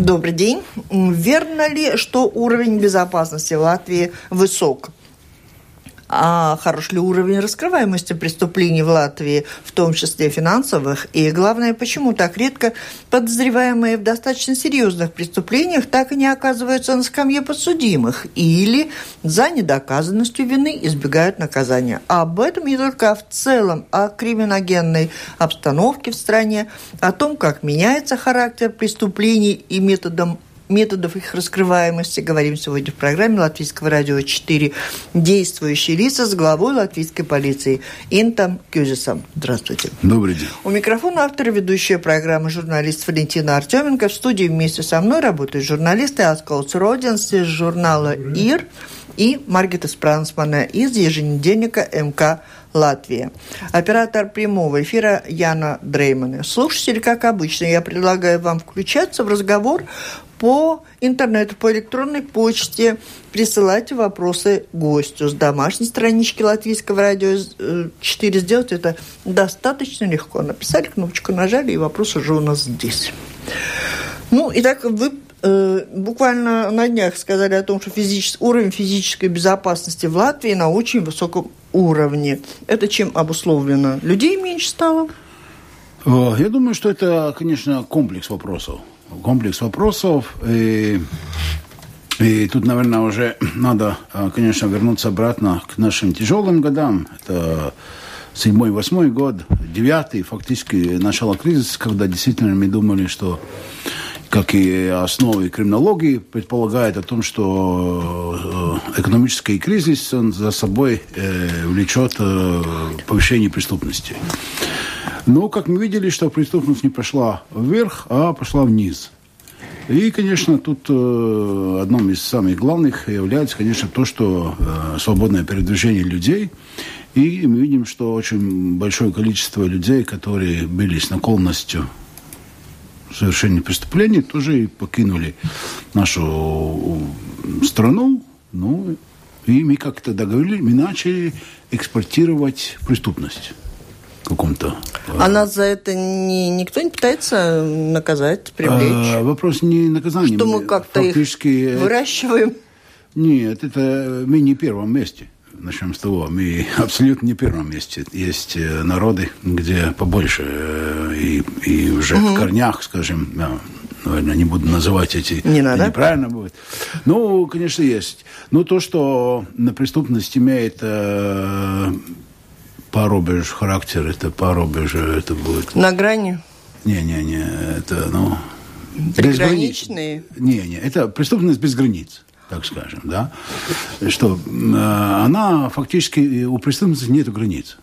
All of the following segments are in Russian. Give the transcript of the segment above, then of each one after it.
Добрый день. Верно ли, что уровень безопасности в Латвии высок? А хорош ли уровень раскрываемости преступлений в Латвии, в том числе финансовых, и, главное, почему так редко подозреваемые в достаточно серьезных преступлениях так и не оказываются на скамье подсудимых или за недоказанностью вины избегают наказания. Об этом не только, в целом о криминогенной обстановке в стране, о том, как меняется характер преступлений и методом методов их раскрываемости. Говорим сегодня в программе Латвийского радио 4 «Действующие лица» с главой латвийской полиции Интом Кюзисом. Здравствуйте. Добрый день. У микрофона автор и ведущая программы журналист Валентина Артеменко. В студии вместе со мной работают журналисты Асколс Родинс из журнала «Ир» и Маргита Спрансмана из еженедельника МК Латвия. Оператор прямого эфира Яна Дреймана. Слушатели, как обычно, я предлагаю вам включаться в разговор по интернету, по электронной почте присылайте вопросы гостю с домашней странички Латвийского радио 4. Э, сделать это достаточно легко. Написали кнопочку, нажали, и вопрос уже у нас здесь. Ну, итак, вы э, буквально на днях сказали о том, что физичес... уровень физической безопасности в Латвии на очень высоком уровне. Это чем обусловлено? Людей меньше стало? Э, я думаю, что это, конечно, комплекс вопросов комплекс вопросов. И, и тут, наверное, уже надо, а, конечно, вернуться обратно к нашим тяжелым годам. Это седьмой, восьмой год, девятый, фактически начало кризиса, когда действительно мы думали, что как и основы криминологии, предполагает о том, что э, экономический кризис он за собой э, влечет э, повышение преступности. Но, как мы видели, что преступность не пошла вверх, а пошла вниз. И, конечно, тут э, одном из самых главных является, конечно, то, что э, свободное передвижение людей. И мы видим, что очень большое количество людей, которые были с наклонностью совершения преступлений, тоже и покинули нашу страну. Ну, и мы как-то договорились, мы начали экспортировать преступность каком-то. А нас за это не, никто не пытается наказать, привлечь? А, вопрос не наказание. Что мы как-то фактически... их выращиваем? Нет, это мы не в первом месте. Начнем с того, мы абсолютно не первом месте. Есть э, народы, где побольше, э, и, и уже угу. в корнях, скажем, да, наверное, не буду называть эти... Не надо? Неправильно будет. Ну, конечно, есть. Но то, что преступность имеет э, парубеж характер, это парубеж, это будет... На грани? Не-не-не, это, ну... Приграничные? Не-не, это преступность без границ так скажем, да, что э, она фактически у преступности нет границ,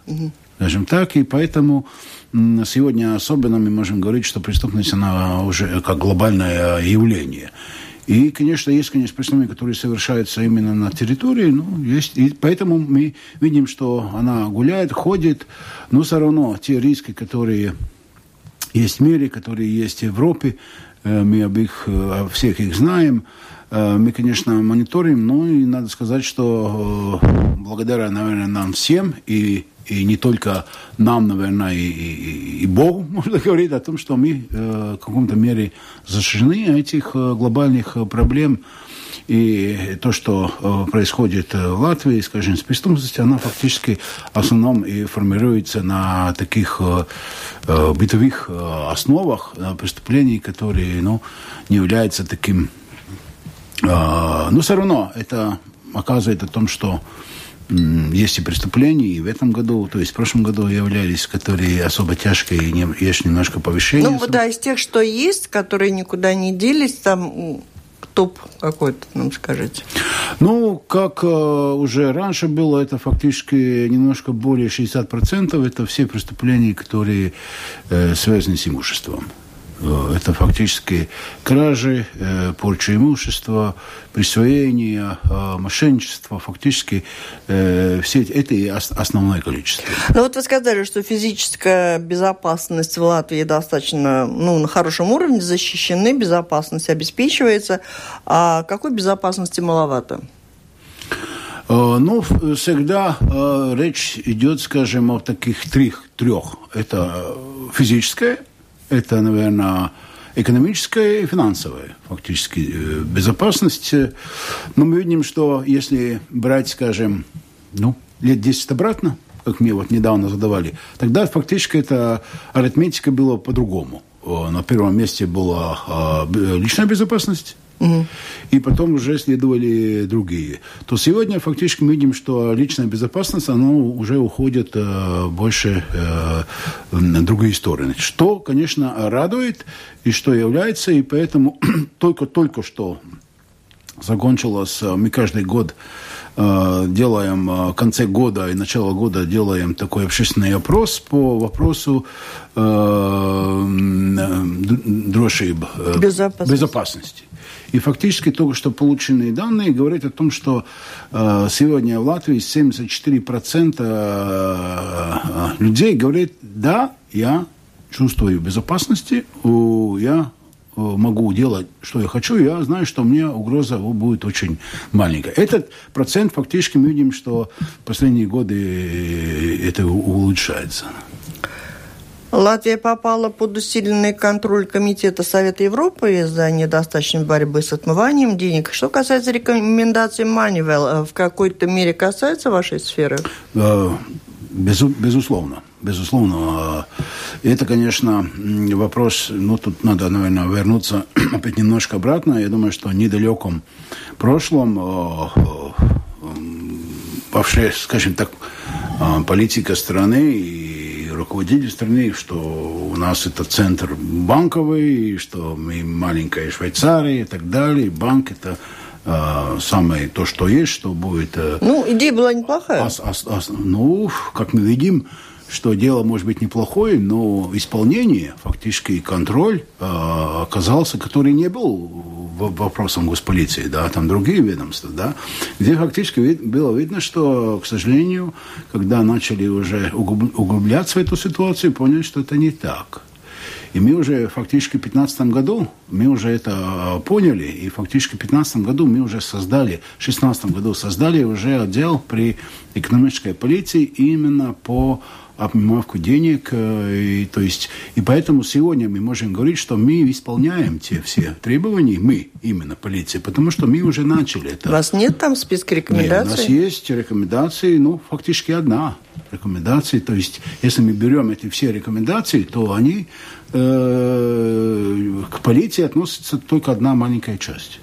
скажем так, и поэтому сегодня особенно мы можем говорить, что преступность она уже как глобальное явление. И, конечно, есть, конечно, преступления, которые совершаются именно на территории, ну, есть, и поэтому мы видим, что она гуляет, ходит, но все равно те риски, которые есть в мире, которые есть в Европе, э, мы об их, э, всех их знаем, э, мы, конечно, мониторим, но и надо сказать, что благодаря, наверное, нам всем и и не только нам, наверное, и, и, и Богу, можно говорить о том, что мы э, в каком-то мере защищены этих э, глобальных э, проблем. И то, что э, происходит э, в Латвии, скажем, с преступностью, она фактически в основном и формируется на таких э, бытовых основах преступлений, которые ну, не являются таким... Но все равно это оказывает о том, что есть и преступления, и в этом году, то есть в прошлом году являлись, которые особо тяжкие, и не, есть немножко повышение. Ну, да, из тех, что есть, которые никуда не делись, там топ какой-то, нам скажите? Ну, как э, уже раньше было, это фактически немножко более 60%. Это все преступления, которые э, связаны с имуществом. Э, это фактически кражи, э, порча имущества, присвоение, э, мошенничество, фактически все это и основное количество. Ну вот вы сказали, что физическая безопасность в Латвии достаточно ну, на хорошем уровне, защищены, безопасность обеспечивается. А какой безопасности маловато? Ну, всегда речь идет, скажем, о таких трех. трех. Это физическая это, наверное, экономическая и финансовая, фактически, э, безопасность. Но мы видим, что если брать, скажем, ну, лет 10 обратно, как мне вот недавно задавали, тогда фактически эта арифметика была по-другому. На первом месте была а, личная безопасность, Угу. И потом уже следовали другие. То сегодня фактически мы видим, что личная безопасность, она уже уходит э, больше э, на другие стороны. Что, конечно, радует и что является, и поэтому только-только что закончилось, э, мы каждый год Э, делаем э, в конце года и начало года делаем такой общественный опрос по вопросу э, безопасности. безопасности. И фактически только что полученные данные говорят о том, что э, сегодня в Латвии 74% людей говорят, да, я чувствую безопасности, я Э, могу делать, что я хочу, я знаю, что мне угроза будет очень маленькая. Этот процент фактически мы видим, что в последние годы э, это улучшается. Латвия попала под усиленный контроль Комитета Совета Европы из-за недостаточной борьбы с отмыванием денег. Что касается рекомендаций Манивел, э, в какой-то мере касается вашей сферы? Безусловно безусловно. Это, конечно, вопрос, ну, тут надо, наверное, вернуться опять немножко обратно. Я думаю, что в недалеком прошлом вообще, скажем так, политика страны и руководитель страны, что у нас это центр банковый, что мы маленькая Швейцария и так далее. Банк это самое то, что есть, что будет... Ну, идея была неплохая. Ас, ас, ас, ну, как мы видим, что дело может быть неплохое, но исполнение, фактически контроль э, оказался, который не был вопросом госполиции, да, там другие ведомства, да, где фактически вид, было видно, что, к сожалению, когда начали уже углубляться в эту ситуацию, поняли, что это не так. И мы уже фактически в 2015 году, мы уже это а, поняли, и фактически в 2015 году мы уже создали, в 2016 году создали уже отдел при экономической полиции именно по обмывку денег. Э, и, то есть, и поэтому сегодня мы можем говорить, что мы исполняем те все требования, мы, именно полиция, потому что мы уже начали это. У вас нет там списка рекомендаций? Нет, у нас есть рекомендации, ну, фактически одна рекомендация. То есть, если мы берем эти все рекомендации, то они э, к полиции относятся только одна маленькая часть.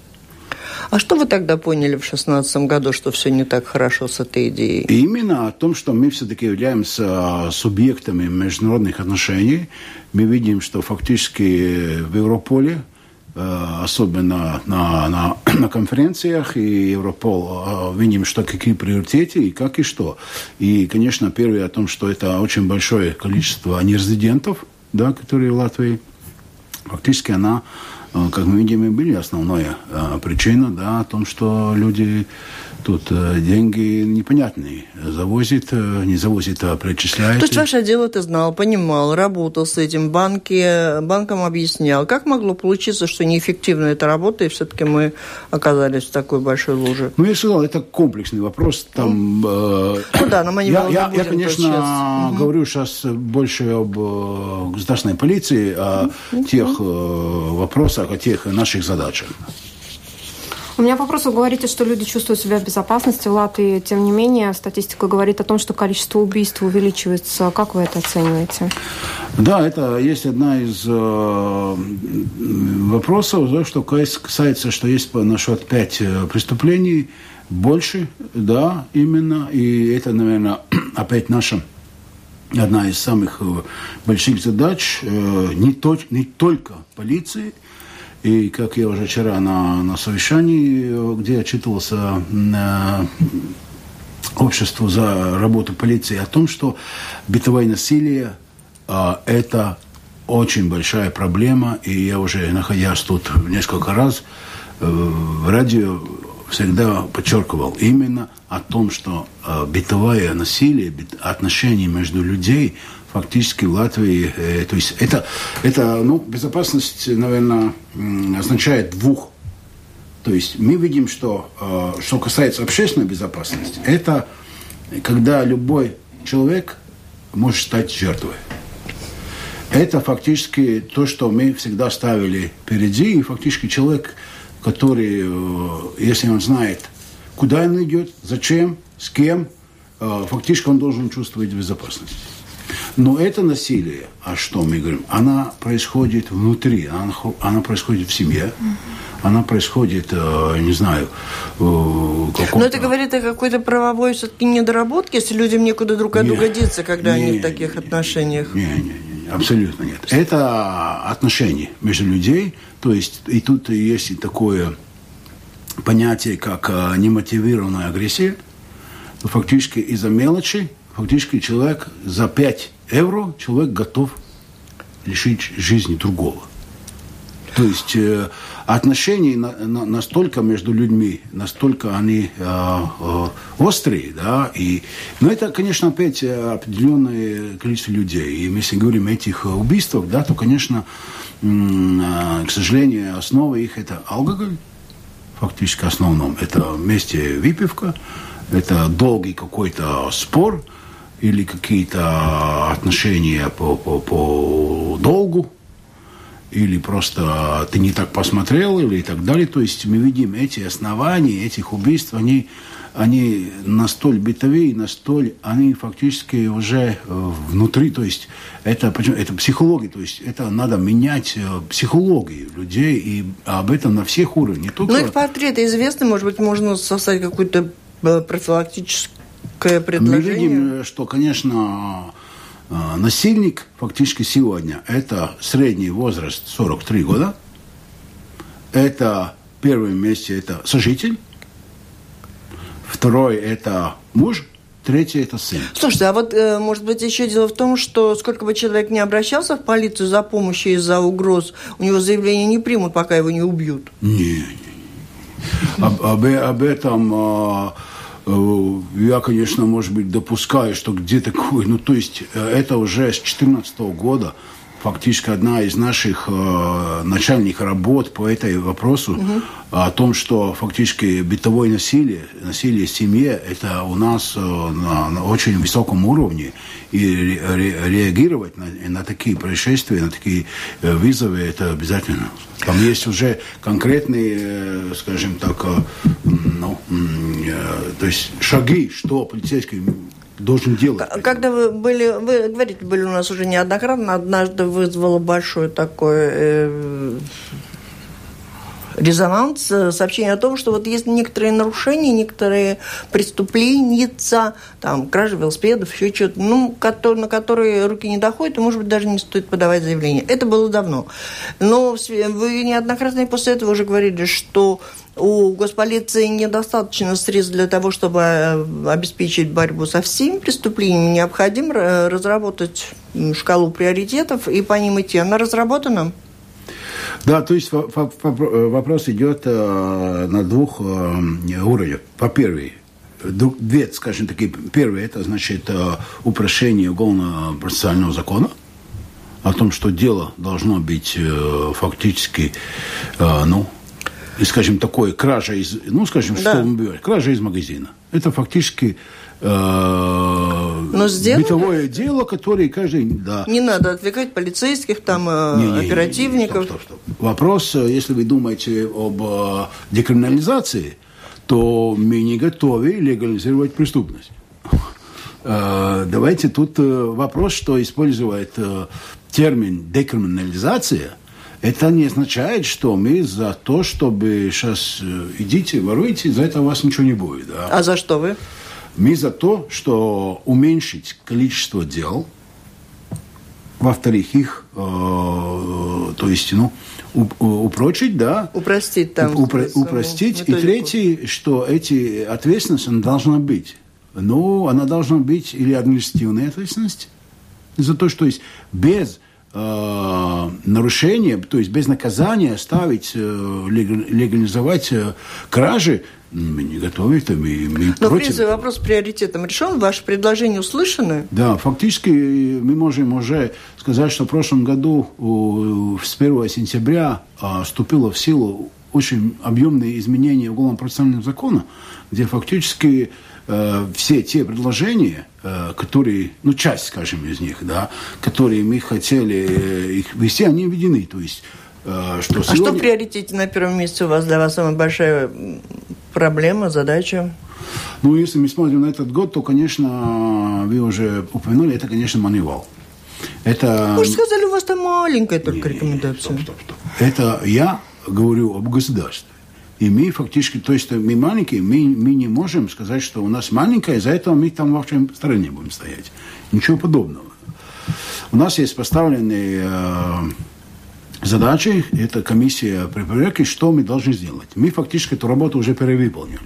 А что вы тогда поняли в 2016 году, что все не так хорошо с этой идеей? Именно о том, что мы все-таки являемся субъектами международных отношений. Мы видим, что фактически в Европоле э, особенно на, на, на конференциях, и Европол э, видим, что какие приоритеты и как и что. И, конечно, первое о том, что это очень большое количество нерезидентов, да, которые в Латвии. Фактически она как мы видим, и были основная э, причина да, о том, что люди Тут э, деньги непонятные. Завозит, э, не завозит, а причисляет. То есть ваше дело ты знал, понимал, работал с этим, банки, банкам объяснял. Как могло получиться, что неэффективно эта работа, и все-таки мы оказались в такой большой луже? Ну, я сказал, это комплексный вопрос. Там, э, ну да, но мы не Я, я, я конечно, сейчас. говорю сейчас больше об э, государственной полиции, о угу. тех э, вопросах, о тех наших задачах. У меня вопрос. Вы говорите, что люди чувствуют себя в безопасности в Латвии. Тем не менее, статистика говорит о том, что количество убийств увеличивается. Как вы это оцениваете? Да, это есть одна из э, вопросов, да, что касается, что есть насчет пять э, преступлений, больше, да, именно. И это, наверное, опять наша одна из самых э, больших задач э, не, то, не только полиции, и как я уже вчера на, на совещании, где отчитывался на обществу за работу полиции, о том, что бытовое насилие а, это очень большая проблема, и я уже, находясь тут несколько раз, э, в радио всегда подчеркивал именно о том, что э, насилие, отношения между людьми фактически в Латвии. Э, то есть это, это ну, безопасность, наверное, означает двух. То есть мы видим, что э, что касается общественной безопасности, это когда любой человек может стать жертвой. Это фактически то, что мы всегда ставили впереди, и фактически человек, который, э, если он знает, куда он идет, зачем, с кем, фактически он должен чувствовать безопасность. Но это насилие, а что мы говорим, она происходит внутри, она, она происходит в семье, она происходит, э, не знаю, Но это говорит о какой-то правовой все-таки недоработке, если людям некуда друг от друга деться, когда не, они в таких отношениях. Не, не, не, абсолютно нет. Это отношения между людей, то есть и тут есть такое понятие, как э, немотивированная агрессия, фактически из-за мелочи, фактически человек за 5 евро человек готов лишить жизни другого. То есть э, отношения на, на, настолько между людьми, настолько они э, э, острые, да, и, но это, конечно, опять определенное количество людей. И если говорим о этих убийствах, да, то, конечно, э, к сожалению, основа их это алкоголь, фактически основном. Это вместе выпивка, это долгий какой-то спор – или какие-то отношения по, по, по долгу, или просто ты не так посмотрел, или и так далее. То есть мы видим эти основания этих убийств, они, они настолько бытовые, настолько, они фактически уже э, внутри, то есть это, это психология, то есть это надо менять э, психологию людей, и об этом на всех уровнях. Только... Ну, их портреты известны, может быть, можно создать какую-то э, предложение? Мы видим, что, конечно, э, насильник фактически сегодня это средний возраст 43 года. Это в первом месте это сожитель. Второй это муж. Третий – это сын. Слушайте, а вот, э, может быть, еще дело в том, что сколько бы человек не обращался в полицию за помощью из-за угроз, у него заявление не примут, пока его не убьют? Не, не. Об, об, об этом Э, я, конечно, может быть, допускаю, что где такое, ну, то есть э, это уже с 2014 года фактически одна из наших э, начальных работ по этой вопросу угу. о том, что фактически бытовое насилие, насилие в семье, это у нас э, на, на очень высоком уровне, и ре, ре, реагировать на, на такие происшествия, на такие э, вызовы, это обязательно. Там есть уже конкретные, э, скажем так, э, ну, э, то есть шаги, что полицейский должен делать. Когда вы были, вы говорите, были у нас уже неоднократно, однажды вызвало большое такое э, резонанс, э, сообщение о том, что вот есть некоторые нарушения, некоторые преступления, там, кражи велосипедов, еще что-то, ну, на которые руки не доходят, и, может быть, даже не стоит подавать заявление. Это было давно. Но вы неоднократно после этого уже говорили, что у госполиции недостаточно средств для того, чтобы э, обеспечить борьбу со всеми преступлениями. Необходимо разработать шкалу приоритетов и по ним идти. Она разработана? Да, то есть вопрос идет э, на двух э, уровнях. По-первых, две, скажем такие, первое, это значит упрощение уголовно-процессуального закона, о том, что дело должно быть фактически, ну, скажем, такое кража из, ну, скажем, да. что кража из магазина. Это фактически э, Но бытовое дело, которое каждый... Да. Не надо отвлекать полицейских, там, э, не, не, оперативников. Не, не, стоп, стоп, стоп. Вопрос, э, если вы думаете об э, декриминализации, то мы не готовы легализировать преступность. Давайте тут вопрос, что использует термин декриминализация – это не означает, что мы за то, чтобы сейчас идите, воруйте, за это у вас ничего не будет. Да? А за что вы? Мы за то, что уменьшить количество дел, во-вторых, их, э, то есть, ну, упрочить, да. Упростить там. Упро- упростить. Методику. И третий, что эти ответственность она должна быть. Ну, она должна быть или административная ответственность за то, что есть без э, нарушение, то есть без наказания ставить, э, легализовать э, кражи, мы не готовы, это мы, мы Но, против. в принципе, вопрос приоритетом решен, ваши предложения услышаны? Да, фактически мы можем уже сказать, что в прошлом году с 1 сентября а, вступило в силу очень объемные изменения уголовно-процессуального закона, где фактически э, все те предложения, э, которые, ну, часть, скажем, из них, да, которые мы хотели э, их вести, они введены. То есть, э, что а сегодня... что в приоритете на первом месте у вас для вас самая большая проблема, задача? Ну, если мы смотрим на этот год, то, конечно, вы уже упомянули, это, конечно, маневал. Это... Вы же сказали, у вас там маленькая только не, рекомендация. Стоп, стоп, стоп. Это я говорю об государстве. И мы фактически, то есть мы маленькие, мы, мы не можем сказать, что у нас маленькая, из-за этого мы там во всем стороне будем стоять. Ничего подобного. У нас есть поставленные э, задачи, это комиссия при проверке, что мы должны сделать. Мы фактически эту работу уже перевыполнили.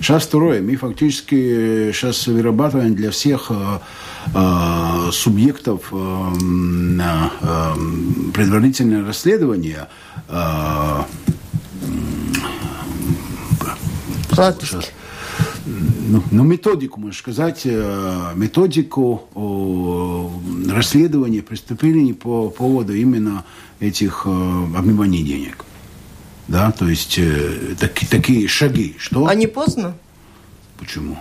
Сейчас второе, мы фактически сейчас вырабатываем для всех э, э, субъектов э, э, предварительное расследование э, сейчас, ну, ну, методику, можно сказать, э, методику расследования преступлений по поводу именно этих э, обмываний денег. Да, то есть э, так, такие шаги. Что? А не поздно? Почему?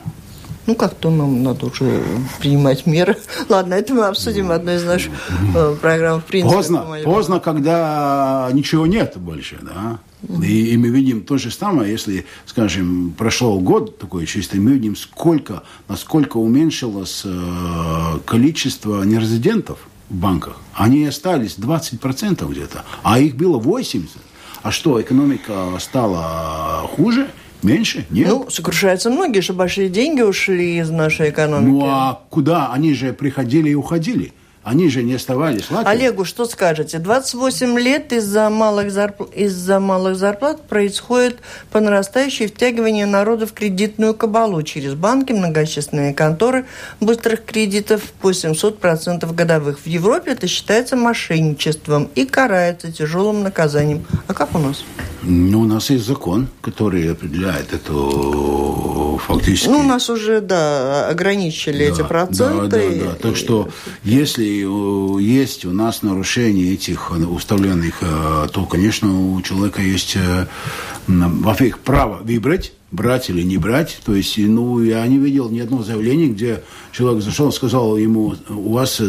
Ну, как-то нам надо уже принимать меры. Ладно, это мы обсудим в одной из наших э, программ. В принципе, поздно, поздно, когда ничего нет больше, да. И, и мы видим то же самое, если, скажем, прошел год такой чистый, мы видим, сколько, насколько уменьшилось э, количество нерезидентов в банках. Они остались 20% где-то, а их было 80%. А что, экономика стала хуже? Меньше? Нет? Ну, сокрушаются многие, что большие деньги ушли из нашей экономики. Ну, а куда? Они же приходили и уходили. Они же не оставались лаками. Олегу, что скажете? 28 лет из-за малых, зарп... из-за малых зарплат происходит по нарастающей втягивание народа в кредитную кабалу через банки, многочисленные конторы быстрых кредитов по 700% годовых. В Европе это считается мошенничеством и карается тяжелым наказанием. А как у нас? Ну, у нас есть закон, который определяет эту фактически... Ну, у нас уже, да, ограничили да, эти проценты. Да, да, да. Так что, если э, есть у нас нарушение этих уставленных, э, то, конечно, у человека есть, э, во-первых, право выбрать, брать или не брать. То есть, ну, я не видел ни одного заявления, где человек зашел, сказал ему, у вас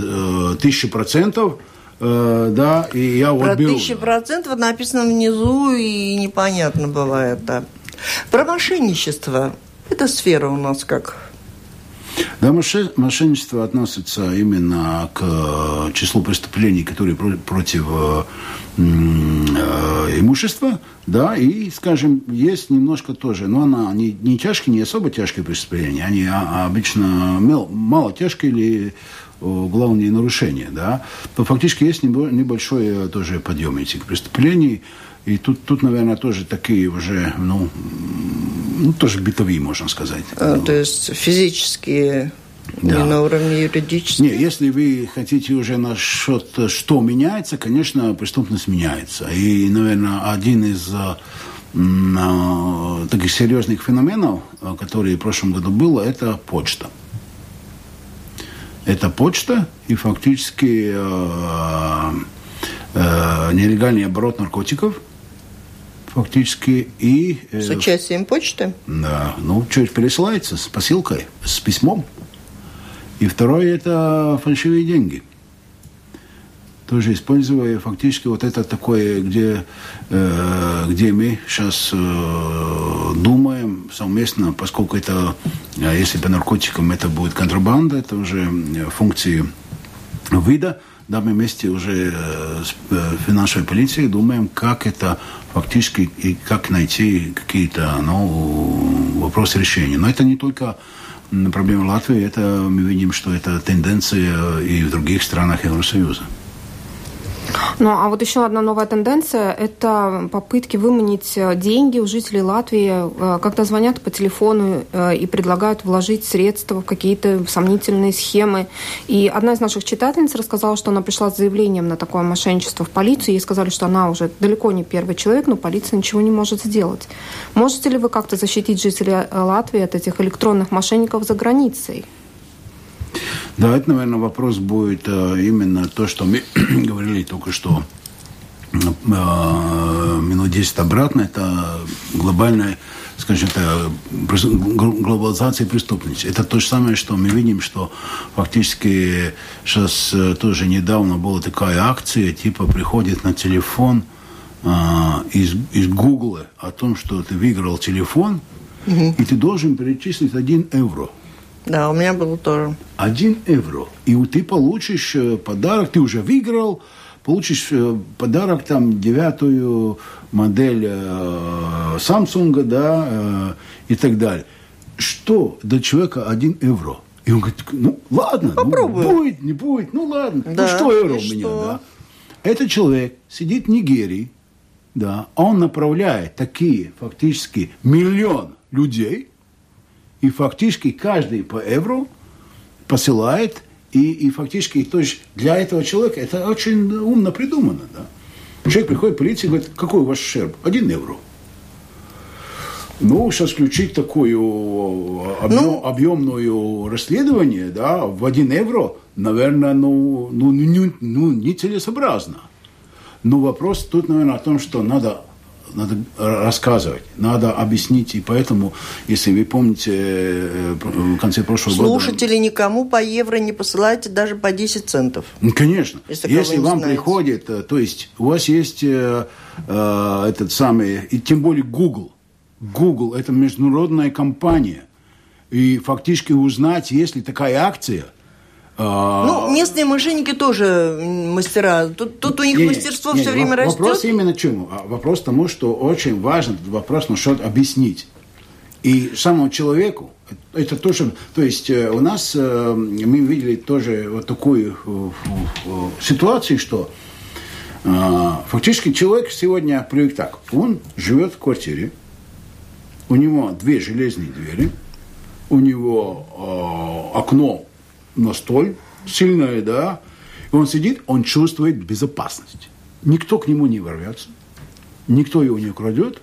тысяча процентов – Э, да, и я вот Про беру. тысячи процентов написано внизу, и непонятно бывает, да. Про мошенничество. Эта сфера у нас как? Да, мошенничество относится именно к э, числу преступлений, которые против э, имущества, да, и, скажем, есть немножко тоже, но она не, не тяжкие, не особо тяжкие преступления, они а, обычно мало тяжкие или главные нарушения, да, то фактически есть небольшой э, тоже подъем этих преступлений. И тут, тут, наверное, тоже такие уже, ну, ну тоже бытовые, можно сказать. А, ну. То есть физические да. Не на уровне юридического? Не, если вы хотите уже насчет, что меняется, конечно, преступность меняется. И, наверное, один из э, э, таких серьезных феноменов, который в прошлом году было, это почта это почта и фактически э, э, нелегальный оборот наркотиков фактически и... Э, с участием почты? Да, ну, что-то пересылается с посылкой, с письмом. И второе – это фальшивые деньги – тоже используя фактически вот это такое, где, э, где мы сейчас э, думаем совместно, поскольку это, э, если по наркотикам это будет контрабанда, это уже э, функции вида, да, мы вместе уже э, с э, финансовой полицией думаем, как это фактически и как найти какие-то ну, вопросы решения. Но это не только проблема Латвии, это мы видим, что это тенденция и в других странах Евросоюза. Ну, а вот еще одна новая тенденция – это попытки выманить э, деньги у жителей Латвии, э, когда звонят по телефону э, и предлагают вложить средства в какие-то сомнительные схемы. И одна из наших читательниц рассказала, что она пришла с заявлением на такое мошенничество в полицию. Ей сказали, что она уже далеко не первый человек, но полиция ничего не может сделать. Можете ли вы как-то защитить жителей Латвии от этих электронных мошенников за границей? Да, это, наверное, вопрос будет э, именно то, что мы говорили только что э, минут 10 обратно, это глобальная скажем так, глобализация преступности. Это то же самое, что мы видим, что фактически сейчас э, тоже недавно была такая акция, типа приходит на телефон из, из Гугла о том, что ты выиграл телефон, угу. и ты должен перечислить один евро. Да, у меня было тоже. Один евро. И ты получишь э, подарок, ты уже выиграл, получишь э, подарок, там, девятую модель э, Samsung, да, э, и так далее. Что для человека один евро? И он говорит, ну, ладно, Ну, будет, не будет, ну, ладно. Ну, да, ну, что евро у меня, что? да? Этот человек сидит в Нигерии, да, он направляет такие фактически миллион людей, и фактически каждый по евро посылает и, и фактически, то есть для этого человека это очень умно придумано, да. Человек приходит в полицию и говорит, какой у вас шерб? Один евро. Ну, сейчас включить такое объем, ну, объемное расследование, да, в один евро, наверное, ну, ну, не, ну, нецелесообразно. Но вопрос тут, наверное, о том, что надо надо рассказывать, надо объяснить. И поэтому, если вы помните, э, в конце прошлого Слушатели года... Слушатели никому по евро не посылайте даже по 10 центов. Ну, конечно. Если, если вам знаете. приходит, э, то есть у вас есть э, э, этот самый, и тем более Google. Google – это международная компания. И фактически узнать, есть ли такая акция – ну, местные мошенники тоже мастера. Тут, тут у них не, мастерство не, все не, время вопрос растет. Вопрос именно чему? А вопрос тому, что очень важен вопрос насчет объяснить. И самому человеку, это тоже, то есть э, у нас, э, мы видели тоже вот такую э, ситуацию, что фактически человек сегодня привык так. Он живет в квартире, у него две железные двери, у него окно настоль сильная, да, и он сидит, он чувствует безопасность. Никто к нему не ворвется, никто его не украдет.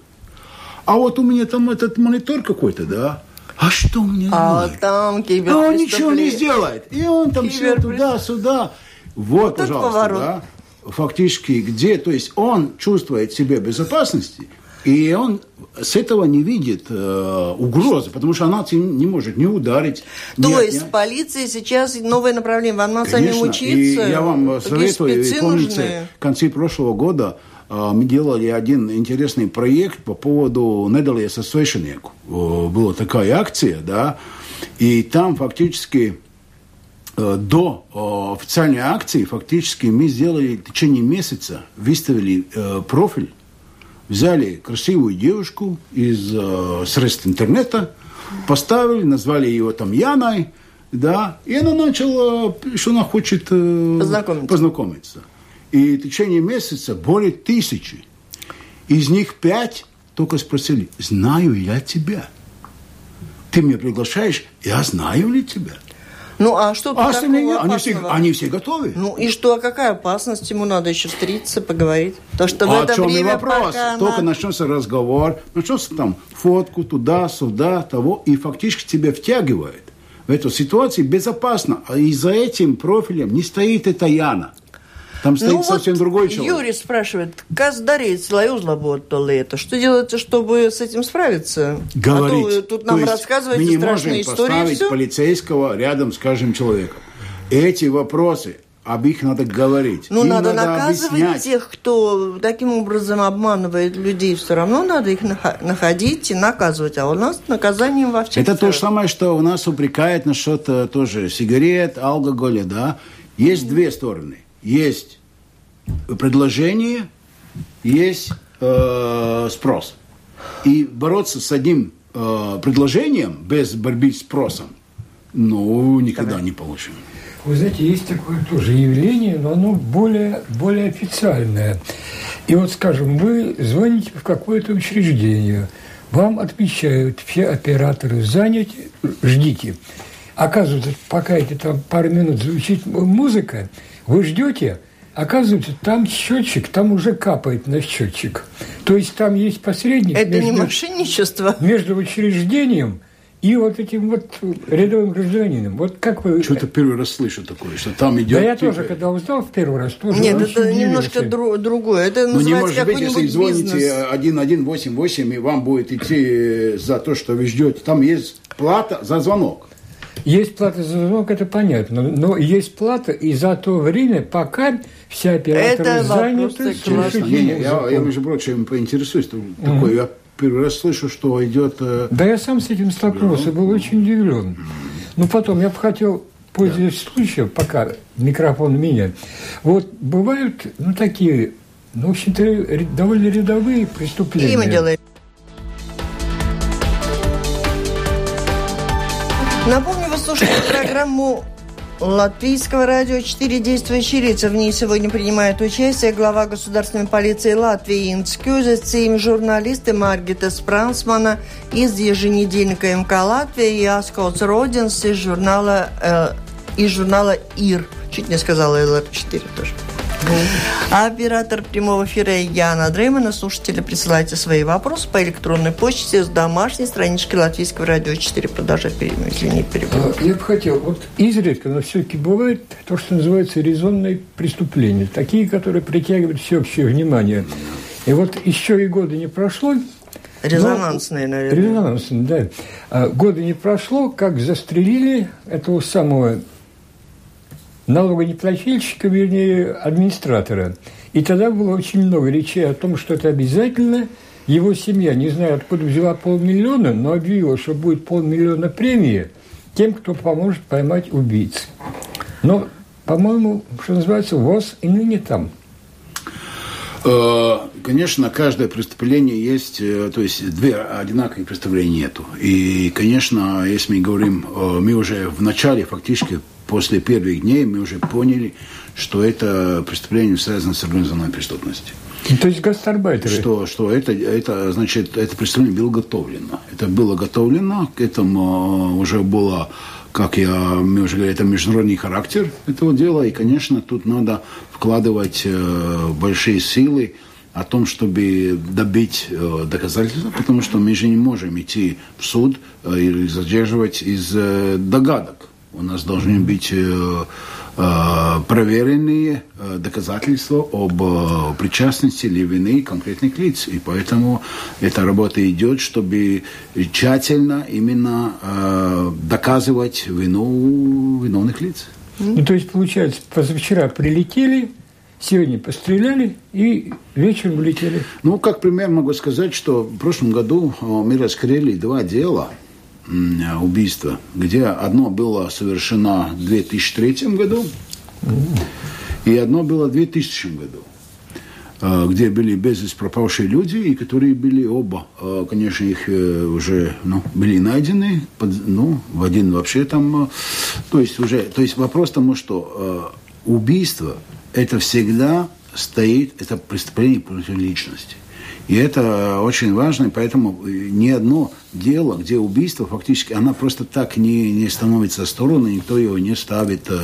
А вот у меня там этот монитор какой-то, да, а что мне А нужно? там А он ничего не сделает. И он там все туда-сюда. Вот, вот пожалуйста, да. Фактически, где, то есть он чувствует себя безопасности, и он с этого не видит э, угрозы, потому что она не может не ударить. То не, есть не... полиция сейчас новое направление, вам надо самим учиться. И я вам советую, и помните, в конце прошлого года э, мы делали один интересный проект по поводу Недалия Association. Была такая акция, да, и там фактически э, до официальной акции фактически мы сделали в течение месяца, выставили профиль взяли красивую девушку из э, средств интернета, поставили, назвали ее там Яной, да, и она начала, что она хочет э, познакомиться. познакомиться. И в течение месяца более тысячи. Из них пять только спросили, знаю я тебя. Ты меня приглашаешь, я знаю ли тебя. Ну, а что а такого они все, они все готовы. Ну, и что, а какая опасность? Ему надо еще встретиться, поговорить. То, что в а это чем время вопрос? Пока Только она... начнется разговор, начнется там фотку туда-сюда, того, и фактически тебя втягивает в эту ситуацию безопасно. А и за этим профилем не стоит эта Яна. Там стоит ну совсем вот другой человек. Юрий спрашивает, как дарить лаю то это? Что делается, чтобы с этим справиться? Говорить. А то тут нам то рассказываете мы не страшные можем истории. поставить все? полицейского рядом с каждым человеком. Эти вопросы об их надо говорить. Ну, надо, надо наказывать объяснять. тех, кто таким образом обманывает людей. Все равно надо их находить и наказывать. А у нас наказанием вообще. Это то же самое, что у нас упрекает насчет э, тоже сигарет, алкоголя, да. Есть две стороны есть предложение, есть э, спрос. И бороться с одним э, предложением без борьбы с спросом, ну, никогда не получим. Вы знаете, есть такое тоже явление, но оно более, более официальное. И вот, скажем, вы звоните в какое-то учреждение, вам отвечают все операторы заняты, ждите. Оказывается, пока эти там пару минут звучит музыка, вы ждете, оказывается, там счетчик, там уже капает на счетчик. То есть там есть посредник Это между, не мошенничество. между учреждением и вот этим вот рядовым гражданином. Вот как вы... Что-то первый раз слышу такое, что там идет... Да я тоже, когда узнал в первый раз, тоже Нет, это немножко дру- другое. Это Ну, не называется может быть, если звоните бизнес. 1188, и вам будет идти за то, что вы ждете. Там есть плата за звонок. Есть плата за звонок, это понятно. Но есть плата и за то время, пока все операторы Это заняты Не, не, я, я, между прочим, поинтересуюсь. Такое, я первый раз слышу, что идет... э, Да я сам с этим столкнулся, был очень удивлен. Но потом я бы хотел, пользуясь случаем, пока микрофон у меня, вот бывают, ну, такие, ну, в общем-то, довольно рядовые преступления. И мы делаем. Напомню, слушаете программу Латвийского радио «Четыре действующие лица». В ней сегодня принимает участие глава государственной полиции Латвии Инц Кюзец и журналисты Маргита Спрансмана из еженедельника МК «Латвия» и Асколц Родинс из журнала, э, из журнала «Ир». Чуть не сказала ЛР-4 тоже. А оператор прямого эфира Яна Дреймана. Слушатели, присылайте свои вопросы по электронной почте с домашней странички Латвийского радио 4. Продолжай перемещение, извини, перебор. А, Я бы хотел, вот изредка, но все-таки бывает то, что называется резонные преступления, такие, которые притягивают всеобщее внимание. И вот еще и года не прошло, Резонансные, наверное. Резонансный, да. А, Года не прошло, как застрелили этого самого налогонеплательщика, вернее, администратора. И тогда было очень много речей о том, что это обязательно его семья, не знаю, откуда взяла полмиллиона, но объявила, что будет полмиллиона премии тем, кто поможет поймать убийц. Но, по-моему, что называется, ВОЗ и ныне там. Э, Конечно, каждое преступление есть, э, то есть две одинаковые преступления нету. И, конечно, если мы говорим, э, мы уже в начале, фактически после первых дней, мы уже поняли, что это преступление связано с организованной преступностью. Ну, То есть гастарбайтеры. Что, что это, это, значит, это преступление было готовлено. Это было готовлено, к этому уже было, как я, мы уже говорили, это международный характер этого дела. И, конечно, тут надо вкладывать э, большие силы о том, чтобы добить э, доказательства, потому что мы же не можем идти в суд э, или задерживать из э, догадок. У нас должны быть э, э, проверенные э, доказательства об причастности или вины конкретных лиц. И поэтому эта работа идет, чтобы тщательно именно доказывать вину виновных лиц. Ну, то есть, получается, позавчера прилетели, сегодня постреляли и вечером улетели. Ну, как пример могу сказать, что в прошлом году мы раскрыли два дела м, убийства, где одно было совершено в 2003 году, и одно было в 2000 году э, где были без пропавшие люди, и которые были оба, э, конечно, их э, уже ну, были найдены, под- ну, в один вообще там, то есть уже, то есть вопрос тому, что убийство это всегда стоит, это преступление против личности. И это очень важно, и поэтому ни одно дело, где убийство фактически, она просто так не, не становится стороной, никто его не ставит э,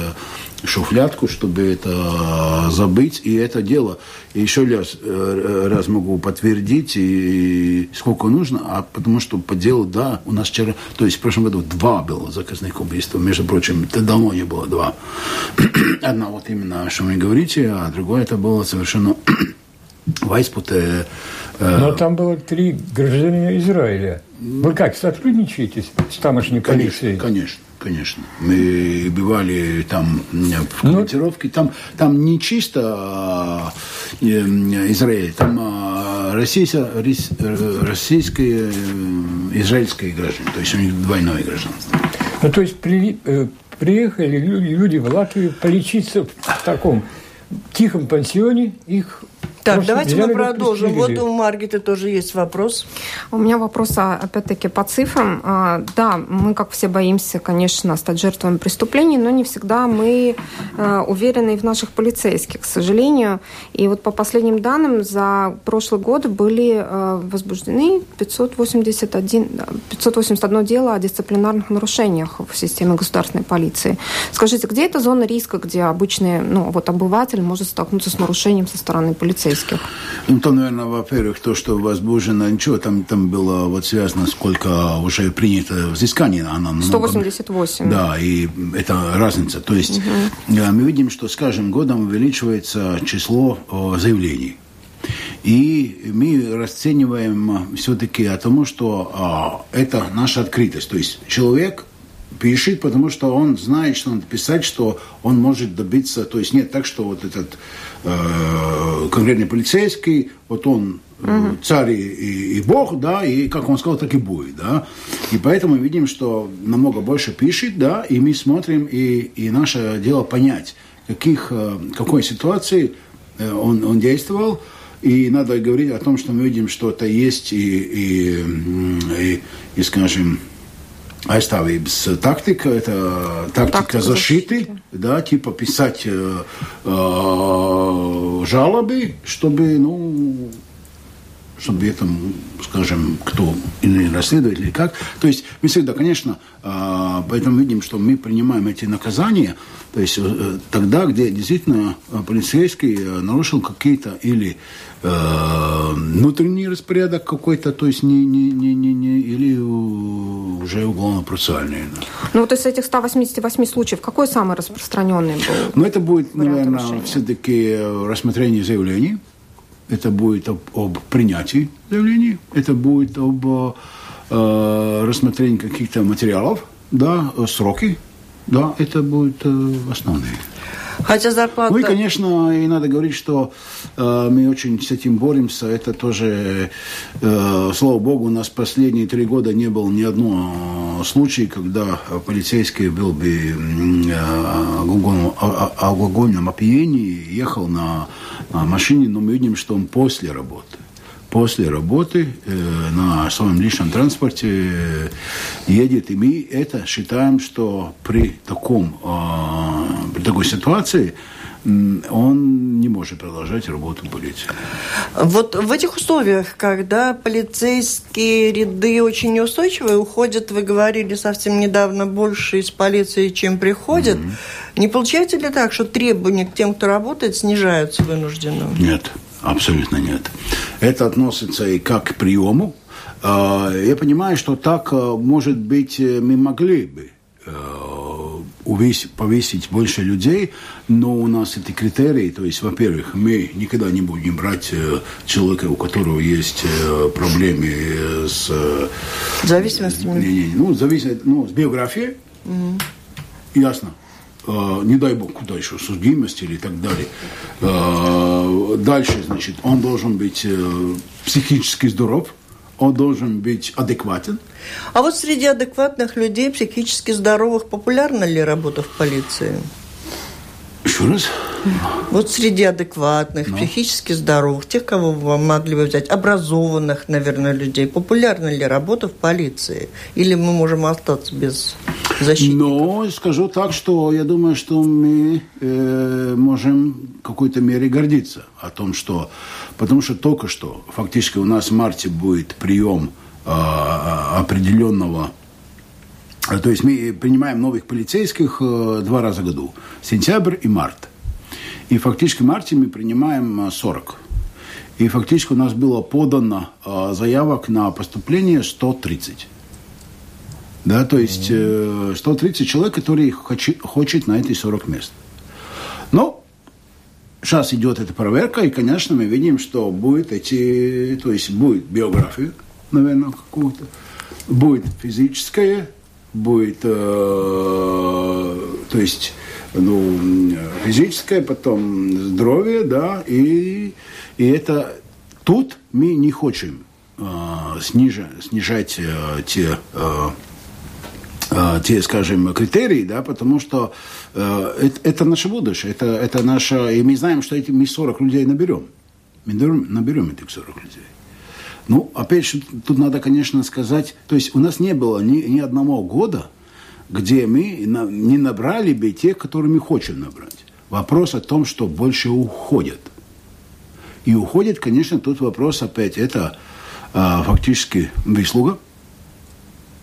в шуфлядку, чтобы это забыть. И это дело, и еще раз, э, раз могу подтвердить, и, сколько нужно, а потому что по делу, да, у нас вчера, то есть в прошлом году два было заказных убийств, между прочим, это давно не было два. Одна вот именно, что вы говорите, а другое это было совершенно Вайспуте, э, Но там было три гражданина Израиля. Вы как, сотрудничаете с тамошней полицией? Конечно, конечно. Мы бывали там в Ну- командировке. Там, там не чисто а, э, Израиль, там а, российско- э, российское, э, израильское граждане. То есть у них двойное гражданство. Ну, то есть при- э, приехали лю- люди в Латвию полечиться в таком тихом пансионе, их Так, просто давайте мы продолжим. Вот у Маргиты тоже есть вопрос. У меня вопрос, а, опять-таки, по цифрам. А, Да, мы, как все, боимся, конечно, стать жертвами преступлений, но не всегда мы э, уверены в наших полицейских, к сожалению. И вот по последним данным, за прошлый год были возбуждены 581, да, 581 дело о дисциплинарных нарушениях в системе государственной полиции. Скажите, где эта зона риска, где обычный ну, вот обыватель может столкнуться с нарушением со стороны полицейских? Полицейских? Ну, там, наверное, во-первых, то, что возбуждено, ничего, там, там было вот связано, сколько уже принято взыскание. Она 188. Да, и это разница. То есть угу. мы видим, что с каждым годом увеличивается число заявлений. И мы расцениваем все-таки о том, что а, это наша открытость. То есть человек пишет, потому что он знает, что надо писать, что он может добиться. То есть нет так, что вот этот э, конкретный полицейский, вот он угу. царь и, и бог, да, и как он сказал, так и будет, да. И поэтому мы видим, что намного больше пишет, да, и мы смотрим, и, и наше дело понять, каких, э, какой ситуации он, он действовал, и надо говорить о том, что мы видим, что это есть и, и, и, и скажем, aizstāvības taktika, это тактика защиты, да, типа писать э, э, жалобы, чтобы, ну, чтобы этом, скажем, кто или расследователь, или как. То есть мы всегда, конечно, поэтому видим, что мы принимаем эти наказания, то есть тогда, где действительно полицейский нарушил какие-то или внутренний распорядок какой-то, то есть не, не, не, не, не или уже уголовно-процессуальный. Ну вот из этих 188 случаев, какой самый распространенный был? Ну это будет, наверное, все-таки рассмотрение заявлений, это будет об, об принятии заявлений, это будет об э, рассмотрении каких-то материалов, да, сроки, да, это будут э, основные. Хотя зарплата... Ну и, конечно, и надо говорить, что э, мы очень с этим боремся. Это тоже, э, слава богу, у нас последние три года не было ни одного случая, когда полицейский был бы э, алкогольном опьянении, ехал на, на машине, но мы видим, что он после работы после работы э, на своем личном транспорте э, едет. И мы это считаем, что при, таком, э, при такой ситуации он не может продолжать работу полиции. Вот в этих условиях, когда полицейские ряды очень неустойчивые, уходят, вы говорили совсем недавно, больше из полиции, чем приходят, mm-hmm. не получается ли так, что требования к тем, кто работает, снижаются вынужденно? Нет. Абсолютно нет. Это относится и как к приему. А, я понимаю, что так, а, может быть, э, мы могли бы увесить, повесить больше людей, но у нас эти критерии, то есть, во-первых, мы никогда не будем брать э, человека, у которого есть э, проблемы с... Зависимостью? Не, не, ну, зависит, ну, с биографией, угу. ясно. Э, не дай бог, куда еще, судимость или так далее. Э, дальше, значит, он должен быть э, психически здоров, он должен быть адекватен. А вот среди адекватных людей, психически здоровых, популярна ли работа в полиции? Еще раз? Вот среди адекватных. Ну. психически здоровых, тех, кого вы могли бы взять, образованных, наверное, людей, популярна ли работа в полиции? Или мы можем остаться без защитников? Но скажу так, что я думаю, что мы э, можем в какой-то мере гордиться о том, что... Потому что только что, фактически у нас в марте будет прием э, определенного то есть мы принимаем новых полицейских э, два раза в году. Сентябрь и март. И фактически в марте мы принимаем 40. Э, и фактически у нас было подано э, заявок на поступление 130. Да, то есть э, 130 человек, которые хочет, на эти 40 мест. Но сейчас идет эта проверка, и, конечно, мы видим, что будет эти, то есть будет биография, наверное, какую-то, будет физическое, будет, э, то есть ну, физическое, потом здоровье, да, и, и это тут мы не хотим э, снижать, снижать э, те, э, э, те, скажем, критерии, да, потому что э, это, это наше будущее, это, это наше, и мы знаем, что эти мы 40 людей наберем, мы наберем, наберем этих 40 людей. Ну, опять же, тут надо, конечно, сказать, то есть у нас не было ни, ни одного года, где мы не набрали бы тех, которые мы хотим набрать. Вопрос о том, что больше уходят. И уходит, конечно, тут вопрос опять, это а, фактически выслуга,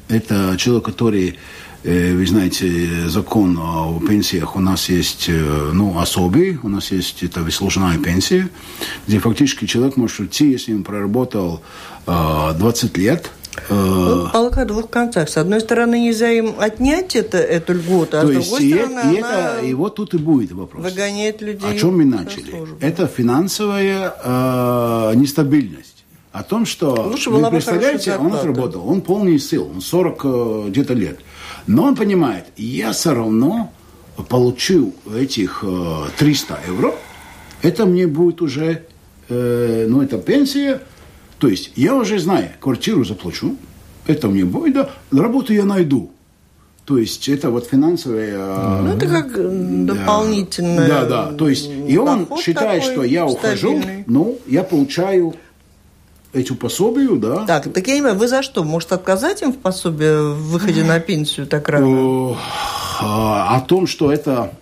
Это человек, который Э, вы знаете, закон о пенсиях у нас есть э, ну, особый, у нас есть это выслуженная пенсия, где фактически человек может уйти, если он проработал 20 э, лет, ну, палка о двух концах. С одной стороны, нельзя им отнять это, эту льготу, а То с другой и стороны, и, это, и вот тут и будет вопрос. Выгоняет людей. О чем мы начали? Это финансовая э, нестабильность. О том, что, Лучше вы представляете, он отработал, он полный сил, он 40 э, где-то лет. Но он понимает, я все равно получу этих 300 э, евро, это мне будет уже, э, ну, это пенсия, то есть я уже знаю, квартиру заплачу, это мне будет, да, работу я найду. То есть это вот финансовая... Э, ну, это как дополнительное... Да, да. То есть и он считает, что я ухожу, ну, я получаю эту пособию, да. Так, так я не понимаю, вы за что? Может, отказать им в пособии в выходе на пенсию так рано? А, о том, что это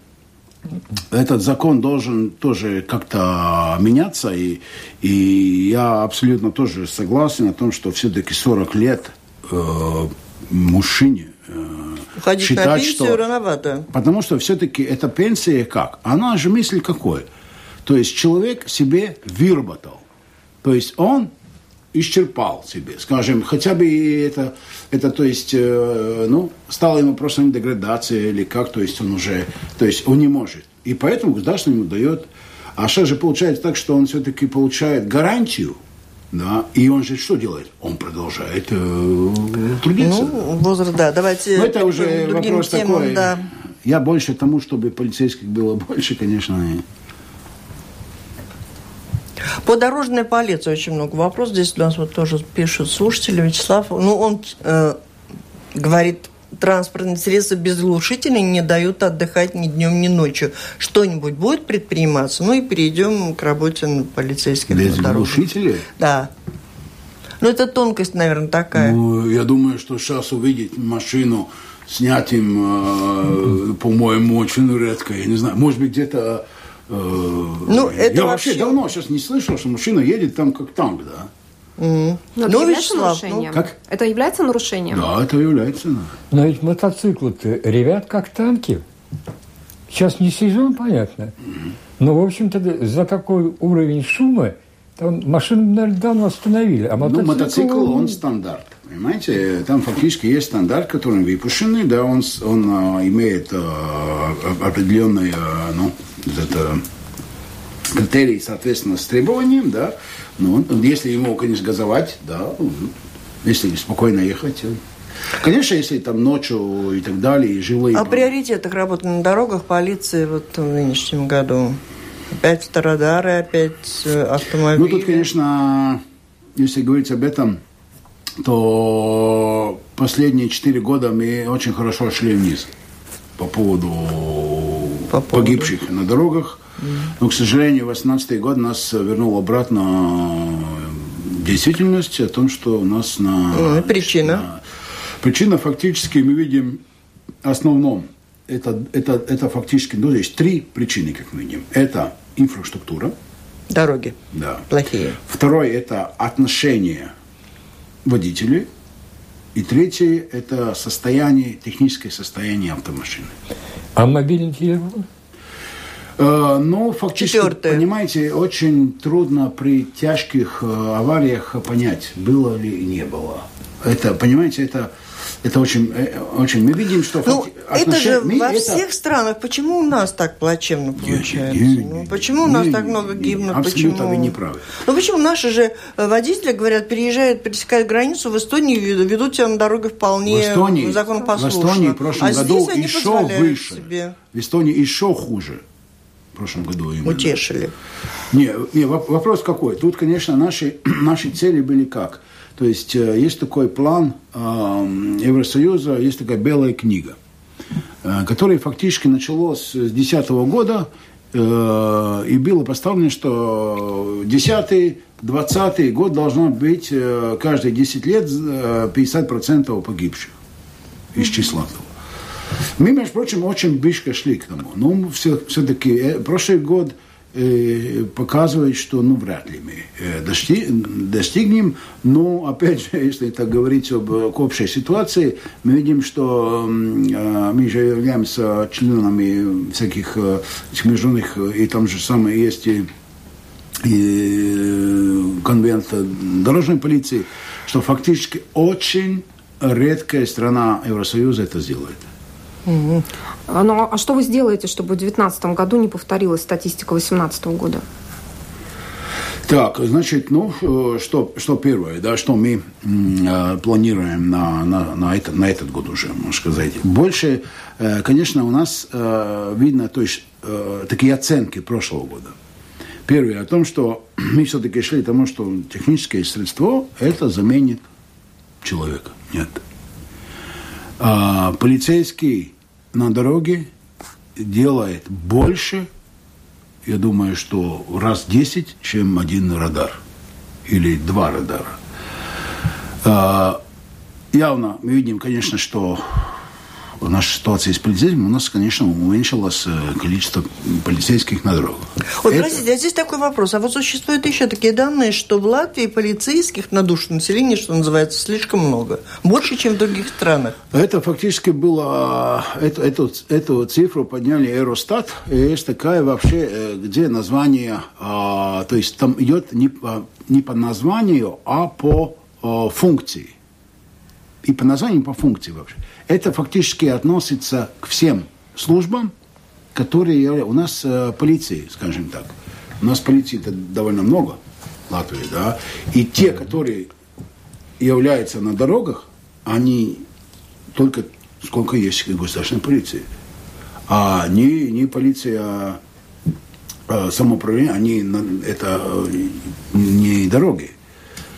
этот закон должен тоже как-то меняться, и, и я абсолютно тоже согласен о том, что все-таки 40 лет э, мужчине э, Уходить считать, на пенсию что, рановато. Потому что все-таки эта пенсия как? Она же мысль какой? То есть человек себе выработал. То есть он исчерпал себе, скажем, хотя бы это, это то есть, э, ну, стало ему просто деградация или как, то есть он уже, то есть он не может. И поэтому государство ему дает, а сейчас же получается так, что он все-таки получает гарантию, да, и он же что делает? Он продолжает э, трудиться. Ну, возраст, да, давайте Но это уже вопрос темам, такой. Да. Я больше тому, чтобы полицейских было больше, конечно, по дорожной полиции очень много вопросов. Здесь у нас вот тоже пишут слушатели Вячеслав. Ну, он э, говорит, транспортные средства без глушителей не дают отдыхать ни днем, ни ночью. Что-нибудь будет предприниматься? Ну и перейдем к работе полицейских Без глушителей? Да. Ну, это тонкость, наверное, такая. Ну, я думаю, что сейчас увидеть машину снять им, э, по-моему, очень редко. Я не знаю, может быть, где-то ну, это Я вообще... вообще давно сейчас не слышал, что машина едет там как танк, да. Mm. Но это ну, является нарушением? Как? Это является нарушением? Да, это является. Да. Но ведь мотоциклы-то ревят как танки. Сейчас не сезон, понятно. Но, в общем-то, за такой уровень шума там машину, наверное, давно остановили. А мотоцикл... Ну, мотоцикл, он стандарт. Понимаете, там фактически есть стандарт, который выпущенный, да, он, он а, имеет а, определенные, а, ну, это критерии, соответственно, с требованием, да, ну, если ему, конечно, газовать, да, если спокойно ехать, Конечно, если там ночью и так далее, и жилые... О приоритетах работы на дорогах полиции вот в нынешнем году. Опять стародары, опять э, автомобили. Ну, тут, конечно, если говорить об этом, то последние четыре года мы очень хорошо шли вниз по поводу, по поводу. погибших на дорогах. Но, к сожалению, 18 год нас вернул обратно действительность о том, что у нас на... Ну, причина? На, причина фактически мы видим основном. Это, это, это фактически, ну, есть три причины, как мы видим. Это инфраструктура. Дороги. Да. Плохие. Второе – это отношения водителей. И третье – это состояние, техническое состояние автомашины. А мобильный телефон? Э, ну, фактически, Четвертое. понимаете, очень трудно при тяжких э, авариях понять, было ли и не было. Это, понимаете, это это очень, э, очень мы видим, что ну, это же мы, во это... всех странах. Почему у нас так плачевно получается? Не, не, не, ну, почему у нас не, так много гибнут? Абсолютно почему? вы не правы. Ну почему наши же водители говорят, переезжают, пересекают границу, в Эстонии ведут себя на дороге вполне в Эстонии, законопослушно. В Эстонии в прошлом а году еще выше. Себе. В Эстонии еще хуже. В прошлом году именно. Утешили. Не, не, вопрос какой? Тут, конечно, наши, наши цели были как? То есть э, есть такой план э, Евросоюза, есть такая белая книга, э, которая фактически началась с 2010 года, и было поставлено, что 10-20 год должно быть каждые 10 лет 50% погибших из числа того. Мы, между прочим, очень близко шли к тому. Но все, все-таки прошлый год – э, показывает, что ну вряд ли мы э, дости, достигнем. Но опять же, если так говорить об, об общей ситуации, мы видим, что э, мы же являемся членами всяких э, международных, и там же самое есть и, и конвент дорожной полиции, что фактически очень редкая страна Евросоюза это сделает. Угу. Ну, а что вы сделаете, чтобы в 2019 году не повторилась статистика 2018 года? Так, значит, ну, э, что, что первое, да, что мы э, планируем на, на, на, это, на этот год уже, можно сказать. Больше, э, конечно, у нас э, видно то есть, э, такие оценки прошлого года. Первое о том, что мы все-таки шли к тому, что техническое средство это заменит человека. Нет. А, полицейский на дороге делает больше, я думаю, что раз 10, чем один радар или два радара. А, явно мы видим, конечно, что наша ситуация с полицейскими, у нас, конечно, уменьшилось э, количество полицейских на дорогах. Вот, Это... простите, а здесь такой вопрос. А вот существуют еще такие данные, что в Латвии полицейских на душу населения, что называется, слишком много. Больше, чем в других странах. Это фактически было... Эту, эту, эту цифру подняли Eurostat. И есть такая вообще, э, где название... А, то есть там идет не по, не по названию, а по а, функции. И по названию, и по функции вообще. Это фактически относится к всем службам, которые у нас э, полиции, скажем так. У нас полиции -то довольно много в Латвии, да. И те, которые являются на дорогах, они только сколько есть государственной полиции. А не, не полиция, а, а самоуправление, они, это э, не дороги.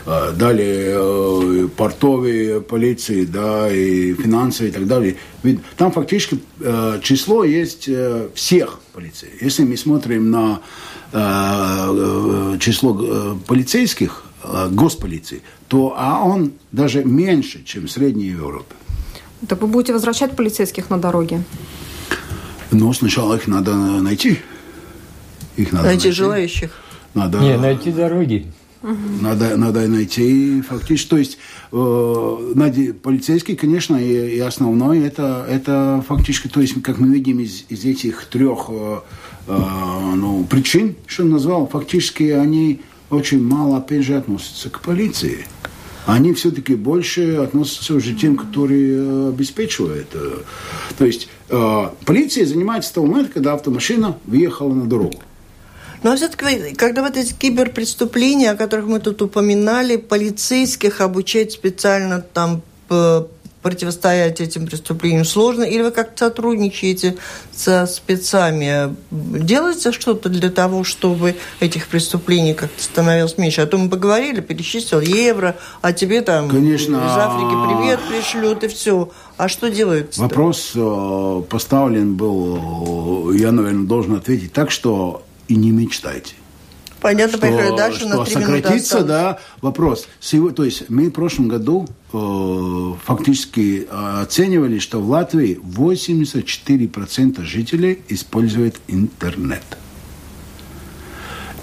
А, далее э, портовые полиции, да, и финансы и так далее. Ведь там фактически э, число есть э, всех полицей. Если мы смотрим на число полицейских, госполиции, то а он даже меньше, чем в Средней Европе. Так вы будете возвращать полицейских на дороге? Ну, сначала их надо найти. Их надо найти, найти. желающих. Надо... Не, найти дороги. Угу. Надо, надо найти фактически. То есть э, полицейский, конечно, и, и основной это, это фактически, то есть, как мы видим из, из этих трех э, э, ну, причин, что он назвал, фактически они очень мало, опять же, относятся к полиции. Они все-таки больше относятся уже тем, которые э, обеспечивают. Э, то есть э, полиция занимается того момента, когда автомашина въехала на дорогу. Но все-таки, когда вот эти киберпреступления, о которых мы тут упоминали, полицейских обучать специально там противостоять этим преступлениям сложно, или вы как-то сотрудничаете со спецами? Делается что-то для того, чтобы этих преступлений как-то становилось меньше? А то мы поговорили, перечислил евро, а тебе там Конечно, из Африки привет пришлют, и все. А что делают? Вопрос э, поставлен был, я, наверное, должен ответить так, что и не мечтайте. Понятно, что, поехали дальше. Что сократится, да, вопрос. То есть мы в прошлом году э, фактически э, оценивали, что в Латвии 84% жителей используют интернет.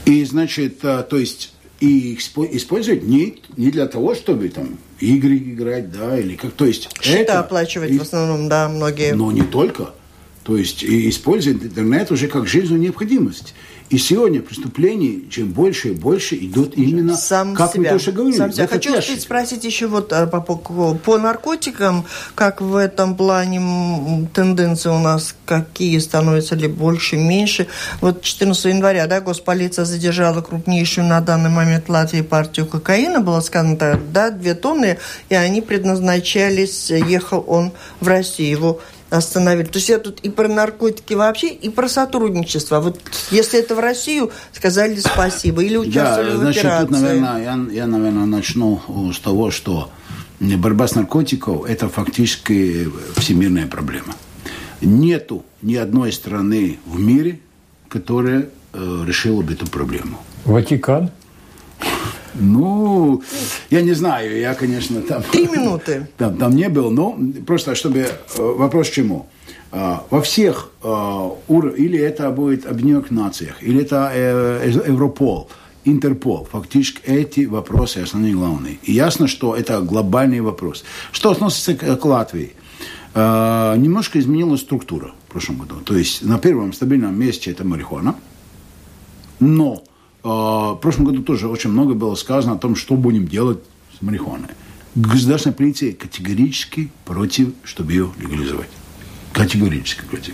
И, значит, э, то есть и использовать не, не для того, чтобы там игры играть, да, или как, то есть Счета это, оплачивать и, в основном, да, многие. Но не только. То есть и используют интернет уже как жизненную необходимость. И сегодня преступлений чем больше и больше идут именно, Сам как себя. мы тоже говорили. Сам себя. Хочу успеть спросить еще вот э, по, по, по наркотикам, как в этом плане тенденции у нас, какие становятся ли больше, меньше. Вот 14 января, да, госполиция задержала крупнейшую на данный момент Латвии партию кокаина, было сказано, да, две тонны, и они предназначались, ехал он в Россию. Его остановили. То есть я тут и про наркотики вообще, и про сотрудничество. Вот если это в Россию, сказали спасибо. Или участвовали да, в значит, операции. Тут, наверное, я, я, наверное, начну с того, что борьба с наркотиком – это фактически всемирная проблема. Нету ни одной страны в мире, которая э, решила бы эту проблему. Ватикан? Ну, я не знаю, я, конечно, там... Три минуты. Там, там не был, но просто чтобы... Э, вопрос к чему? А, во всех а, или это будет Объединенных Нациях, или это э, Европол, Интерпол, фактически эти вопросы основные главные. И ясно, что это глобальный вопрос. Что относится к, к Латвии? А, немножко изменилась структура в прошлом году. То есть на первом стабильном месте это марихуана, но в прошлом году тоже очень много было сказано о том, что будем делать с марихуаной. Государственная полиция категорически против, чтобы ее легализовать. Категорически против.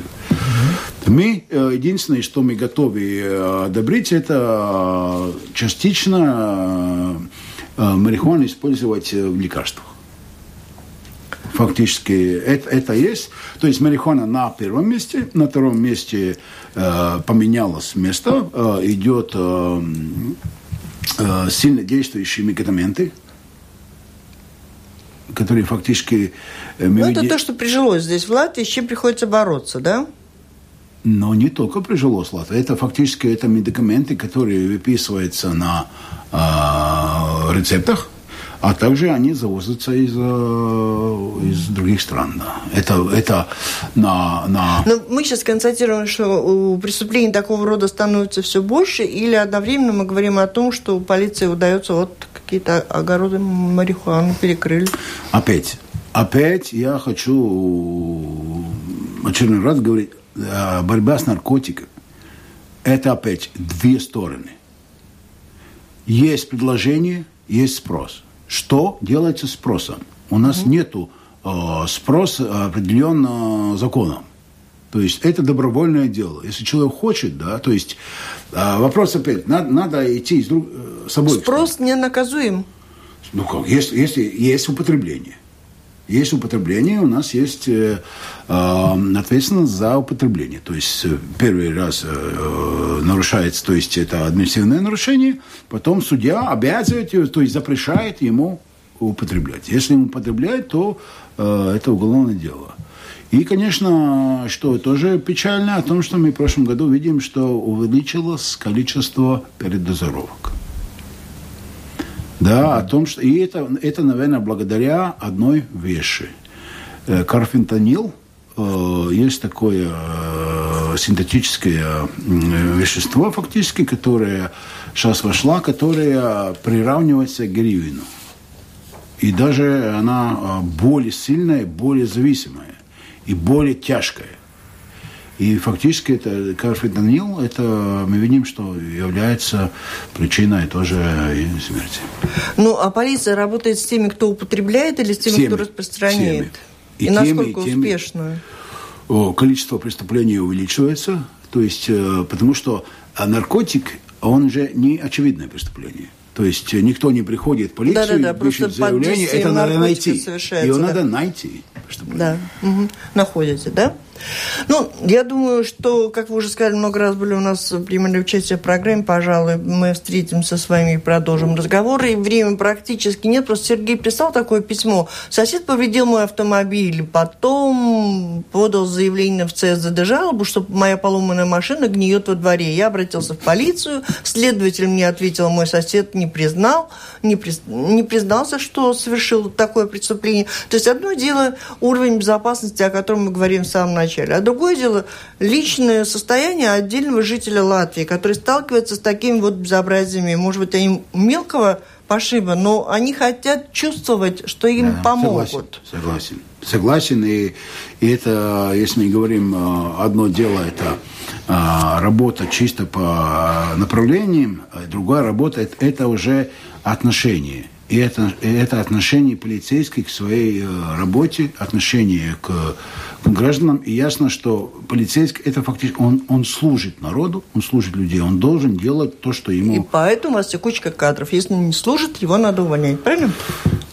Мы, э, единственное, что мы готовы э, одобрить, это э, частично марихуану использовать в лекарствах. Фактически это, это есть. То есть марихуана на первом месте, на втором месте поменялось место, э, идет э, э, сильно действующие медикаменты, которые фактически... Э, ну, это то, что прижилось здесь, в Латвии, с чем приходится бороться, да? Но не только прижилось в Латвии. Это фактически это медикаменты, которые выписываются на э, рецептах, а также они завозятся из, э, из других стран. Да. Это, это на, на... Но мы сейчас констатируем, что преступлений такого рода становится все больше, или одновременно мы говорим о том, что полиции удается вот какие-то огороды марихуаны перекрыли. Опять, опять я хочу очередной раз говорить, э, борьба с наркотиками – это опять две стороны. Есть предложение, есть спрос – что делается спросом? У нас mm-hmm. нету э, спроса определенно законом. То есть это добровольное дело. Если человек хочет, да, то есть э, вопрос опять, надо, надо идти с, друг, э, с обоих Спрос не наказуем. Ну как, если, если есть употребление. Есть употребление, у нас есть э, э, ответственность за употребление. То есть э, первый раз э, нарушается, то есть это административное нарушение, потом судья обязывает, то есть запрещает ему употреблять. Если ему употребляет, то э, это уголовное дело. И, конечно, что тоже печально, о том, что мы в прошлом году видим, что увеличилось количество передозировок. Да, о том, что... И это, это наверное, благодаря одной вещи. Э, карфентанил, э, есть такое э, синтетическое вещество, фактически, которое сейчас вошло, которое приравнивается к героину. И даже она более сильная, более зависимая и более тяжкая. И фактически это карфентанил, это мы видим, что является причиной тоже смерти. Ну, а полиция работает с теми, кто употребляет или с теми, всеми, кто распространяет? Всеми. И, и теми, насколько и теми, успешно? Количество преступлений увеличивается, то есть, э, потому что наркотик, он же не очевидное преступление. То есть никто не приходит в полицию, да, да, да, пишет заявление, это надо найти. Его да. надо найти. Чтобы... Да, угу. находите, да? Ну, я думаю, что, как вы уже сказали, много раз были у нас принимали участие в программе, пожалуй, мы встретимся с вами и продолжим разговор. И времени практически нет. Просто Сергей писал такое письмо. Сосед повредил мой автомобиль, потом подал заявление в ЦСДД жалобу, что моя поломанная машина гниет во дворе. Я обратился в полицию, следователь мне ответил, мой сосед не признал, не, приз, не признался, что совершил такое преступление. То есть одно дело уровень безопасности, о котором мы говорим в самом начале, начале. А другое дело личное состояние отдельного жителя Латвии, который сталкивается с такими вот безобразиями. Может быть, они мелкого пошиба, но они хотят чувствовать, что им да, помогут. Согласен, согласен. Согласен, и, и это, если мы говорим, э, одно дело это э, работа чисто по направлениям, а другая работа это, это уже отношения. И это, это отношение полицейских к своей э, работе, отношение к гражданам. И ясно, что полицейский, это фактически, он, он служит народу, он служит людей, он должен делать то, что ему... И поэтому у вас текучка кадров. Если не служит, его надо увольнять, правильно?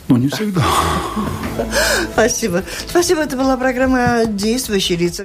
Ну, не всегда. Спасибо. Спасибо, это была программа «Действующие лица».